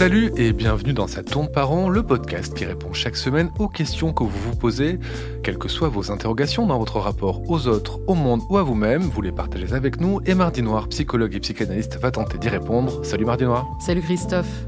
Salut et bienvenue dans Sa tourne par an, le podcast qui répond chaque semaine aux questions que vous vous posez, quelles que soient vos interrogations dans votre rapport aux autres, au monde ou à vous-même, vous les partagez avec nous et Mardi Noir, psychologue et psychanalyste, va tenter d'y répondre. Salut Mardi Noir. Salut Christophe.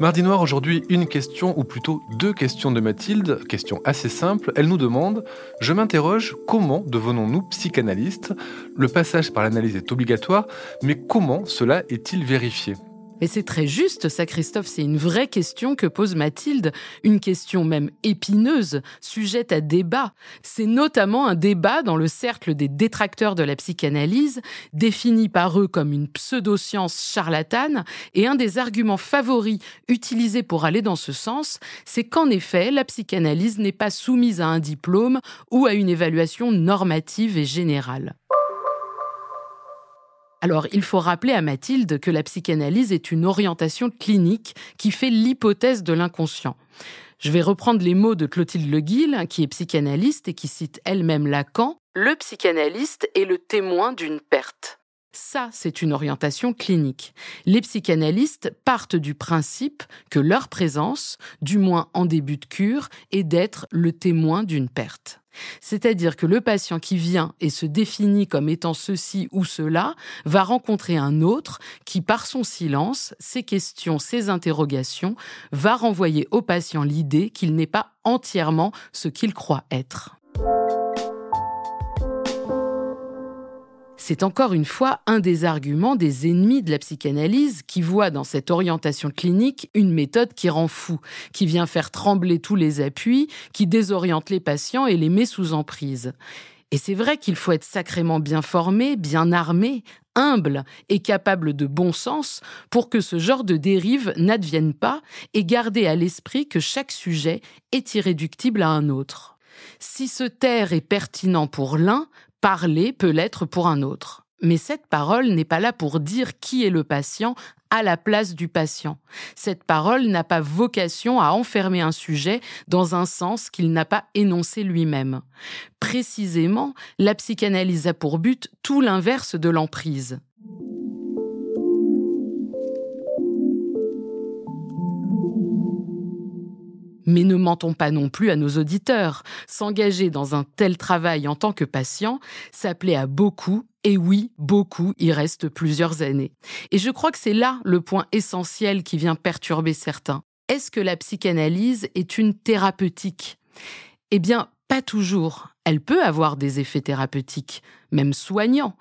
Mardi Noir, aujourd'hui, une question, ou plutôt deux questions de Mathilde, question assez simple. Elle nous demande Je m'interroge, comment devenons-nous psychanalystes? Le passage par l'analyse est obligatoire, mais comment cela est-il vérifié? Mais c'est très juste, ça, Christophe, c'est une vraie question que pose Mathilde, une question même épineuse, sujette à débat. C'est notamment un débat dans le cercle des détracteurs de la psychanalyse, défini par eux comme une pseudo-science charlatane, et un des arguments favoris utilisés pour aller dans ce sens, c'est qu'en effet, la psychanalyse n'est pas soumise à un diplôme ou à une évaluation normative et générale. Alors, il faut rappeler à Mathilde que la psychanalyse est une orientation clinique qui fait l'hypothèse de l'inconscient. Je vais reprendre les mots de Clotilde Le Guil, qui est psychanalyste et qui cite elle-même Lacan. Le psychanalyste est le témoin d'une perte. Ça, c'est une orientation clinique. Les psychanalystes partent du principe que leur présence, du moins en début de cure, est d'être le témoin d'une perte. C'est-à-dire que le patient qui vient et se définit comme étant ceci ou cela va rencontrer un autre qui, par son silence, ses questions, ses interrogations, va renvoyer au patient l'idée qu'il n'est pas entièrement ce qu'il croit être. C'est encore une fois un des arguments des ennemis de la psychanalyse qui voient dans cette orientation clinique une méthode qui rend fou, qui vient faire trembler tous les appuis, qui désoriente les patients et les met sous emprise. Et c'est vrai qu'il faut être sacrément bien formé, bien armé, humble et capable de bon sens pour que ce genre de dérive n'advienne pas et garder à l'esprit que chaque sujet est irréductible à un autre. Si ce taire est pertinent pour l'un, Parler peut l'être pour un autre. Mais cette parole n'est pas là pour dire qui est le patient à la place du patient. Cette parole n'a pas vocation à enfermer un sujet dans un sens qu'il n'a pas énoncé lui-même. Précisément, la psychanalyse a pour but tout l'inverse de l'emprise. Mais ne mentons pas non plus à nos auditeurs. S'engager dans un tel travail en tant que patient, s'appelait à beaucoup, et oui, beaucoup, il reste plusieurs années. Et je crois que c'est là le point essentiel qui vient perturber certains. Est-ce que la psychanalyse est une thérapeutique? Eh bien, pas toujours. Elle peut avoir des effets thérapeutiques, même soignants,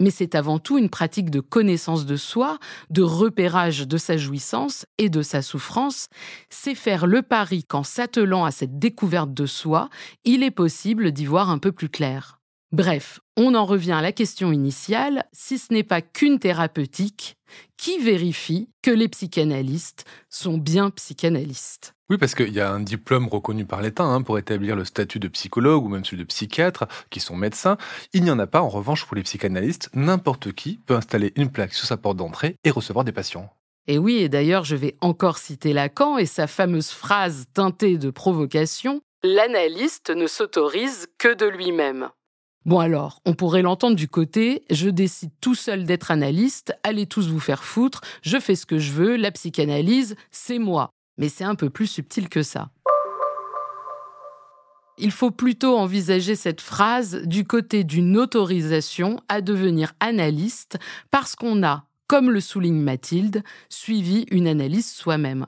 mais c'est avant tout une pratique de connaissance de soi, de repérage de sa jouissance et de sa souffrance. C'est faire le pari qu'en s'attelant à cette découverte de soi, il est possible d'y voir un peu plus clair. Bref, on en revient à la question initiale, si ce n'est pas qu'une thérapeutique, qui vérifie que les psychanalystes sont bien psychanalystes oui, parce qu'il y a un diplôme reconnu par l'État hein, pour établir le statut de psychologue ou même celui de psychiatre, qui sont médecins. Il n'y en a pas, en revanche, pour les psychanalystes. N'importe qui peut installer une plaque sur sa porte d'entrée et recevoir des patients. Et oui, et d'ailleurs, je vais encore citer Lacan et sa fameuse phrase teintée de provocation L'analyste ne s'autorise que de lui-même. Bon alors, on pourrait l'entendre du côté je décide tout seul d'être analyste, allez tous vous faire foutre, je fais ce que je veux, la psychanalyse, c'est moi. Mais c'est un peu plus subtil que ça. Il faut plutôt envisager cette phrase du côté d'une autorisation à devenir analyste parce qu'on a, comme le souligne Mathilde, suivi une analyse soi-même.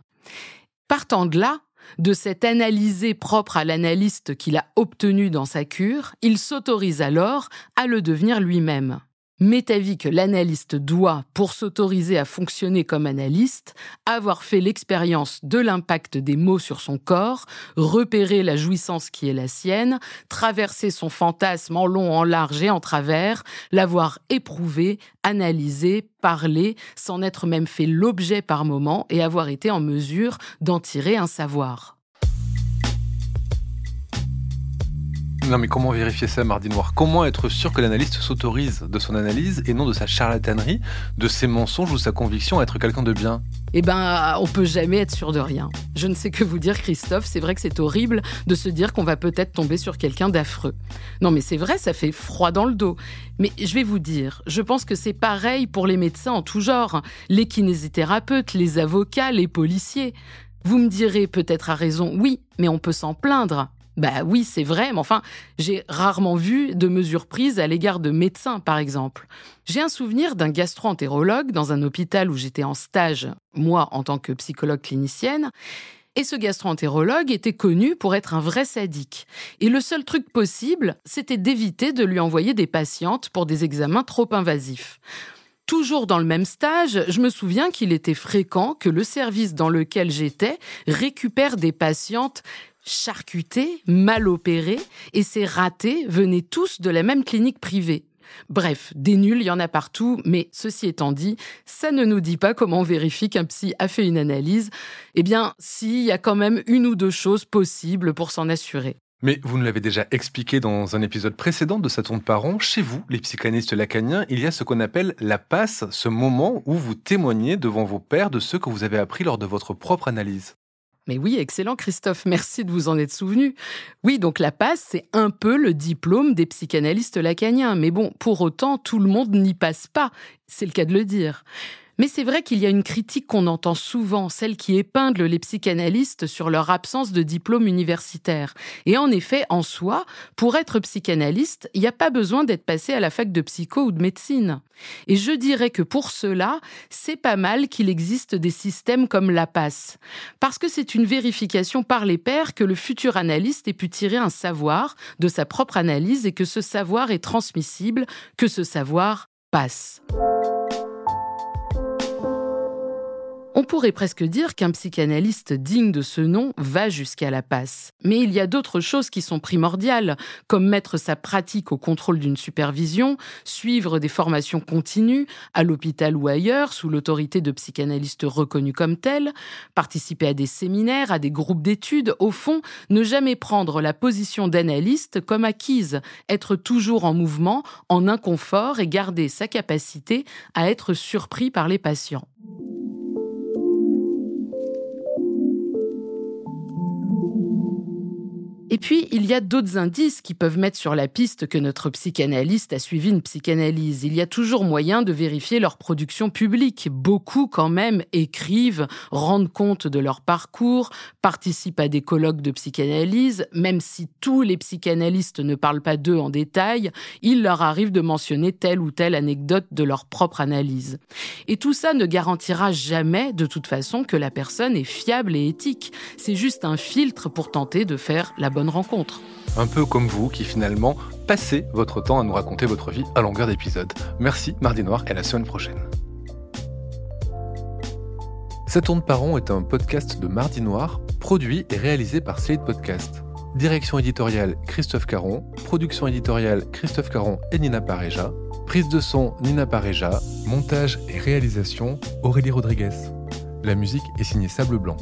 Partant de là, de cette analysé propre à l'analyste qu'il a obtenu dans sa cure, il s'autorise alors à le devenir lui-même. M'est avis que l'analyste doit, pour s'autoriser à fonctionner comme analyste, avoir fait l'expérience de l'impact des mots sur son corps, repérer la jouissance qui est la sienne, traverser son fantasme en long, en large et en travers, l'avoir éprouvé, analysé, parlé, s'en être même fait l'objet par moment et avoir été en mesure d'en tirer un savoir. Non mais comment vérifier ça, Mardi Noir? Comment être sûr que l'analyste s'autorise de son analyse et non de sa charlatanerie, de ses mensonges ou sa conviction à être quelqu'un de bien? Eh ben, on peut jamais être sûr de rien. Je ne sais que vous dire, Christophe, c'est vrai que c'est horrible de se dire qu'on va peut-être tomber sur quelqu'un d'affreux. Non mais c'est vrai, ça fait froid dans le dos. Mais je vais vous dire, je pense que c'est pareil pour les médecins en tout genre, les kinésithérapeutes, les avocats, les policiers. Vous me direz peut-être à raison, oui, mais on peut s'en plaindre. Bah oui, c'est vrai, mais enfin, j'ai rarement vu de mesures prises à l'égard de médecins, par exemple. J'ai un souvenir d'un gastro-entérologue dans un hôpital où j'étais en stage, moi en tant que psychologue clinicienne, et ce gastro-entérologue était connu pour être un vrai sadique. Et le seul truc possible, c'était d'éviter de lui envoyer des patientes pour des examens trop invasifs. Toujours dans le même stage, je me souviens qu'il était fréquent que le service dans lequel j'étais récupère des patientes charcutées, mal opérées, et ces ratés venaient tous de la même clinique privée. Bref, des nuls, il y en a partout, mais ceci étant dit, ça ne nous dit pas comment on vérifie qu'un psy a fait une analyse. Eh bien, si, il y a quand même une ou deux choses possibles pour s'en assurer. Mais vous nous l'avez déjà expliqué dans un épisode précédent de Sa tourne par Chez vous, les psychanalystes lacaniens, il y a ce qu'on appelle la passe, ce moment où vous témoignez devant vos pairs de ce que vous avez appris lors de votre propre analyse. Mais oui, excellent Christophe, merci de vous en être souvenu. Oui, donc la passe, c'est un peu le diplôme des psychanalystes lacaniens. Mais bon, pour autant, tout le monde n'y passe pas, c'est le cas de le dire. Mais c'est vrai qu'il y a une critique qu'on entend souvent, celle qui épingle les psychanalystes sur leur absence de diplôme universitaire. Et en effet, en soi, pour être psychanalyste, il n'y a pas besoin d'être passé à la fac de psycho ou de médecine. Et je dirais que pour cela, c'est pas mal qu'il existe des systèmes comme la passe. Parce que c'est une vérification par les pairs que le futur analyste ait pu tirer un savoir de sa propre analyse et que ce savoir est transmissible, que ce savoir passe. On pourrait presque dire qu'un psychanalyste digne de ce nom va jusqu'à la passe. Mais il y a d'autres choses qui sont primordiales, comme mettre sa pratique au contrôle d'une supervision, suivre des formations continues, à l'hôpital ou ailleurs, sous l'autorité de psychanalystes reconnus comme tels, participer à des séminaires, à des groupes d'études, au fond, ne jamais prendre la position d'analyste comme acquise, être toujours en mouvement, en inconfort et garder sa capacité à être surpris par les patients. Et puis, il y a d'autres indices qui peuvent mettre sur la piste que notre psychanalyste a suivi une psychanalyse. Il y a toujours moyen de vérifier leur production publique. Beaucoup, quand même, écrivent, rendent compte de leur parcours, participent à des colloques de psychanalyse. Même si tous les psychanalystes ne parlent pas d'eux en détail, il leur arrive de mentionner telle ou telle anecdote de leur propre analyse. Et tout ça ne garantira jamais, de toute façon, que la personne est fiable et éthique. C'est juste un filtre pour tenter de faire la bonne rencontre. Un peu comme vous qui finalement passez votre temps à nous raconter votre vie à longueur d'épisode. Merci Mardi Noir et à la semaine prochaine. Ça tourne par rond est un podcast de Mardi Noir, produit et réalisé par Slate Podcast. Direction éditoriale Christophe Caron, production éditoriale Christophe Caron et Nina Pareja, prise de son Nina Pareja, montage et réalisation Aurélie Rodriguez. La musique est signée Sable Blanc.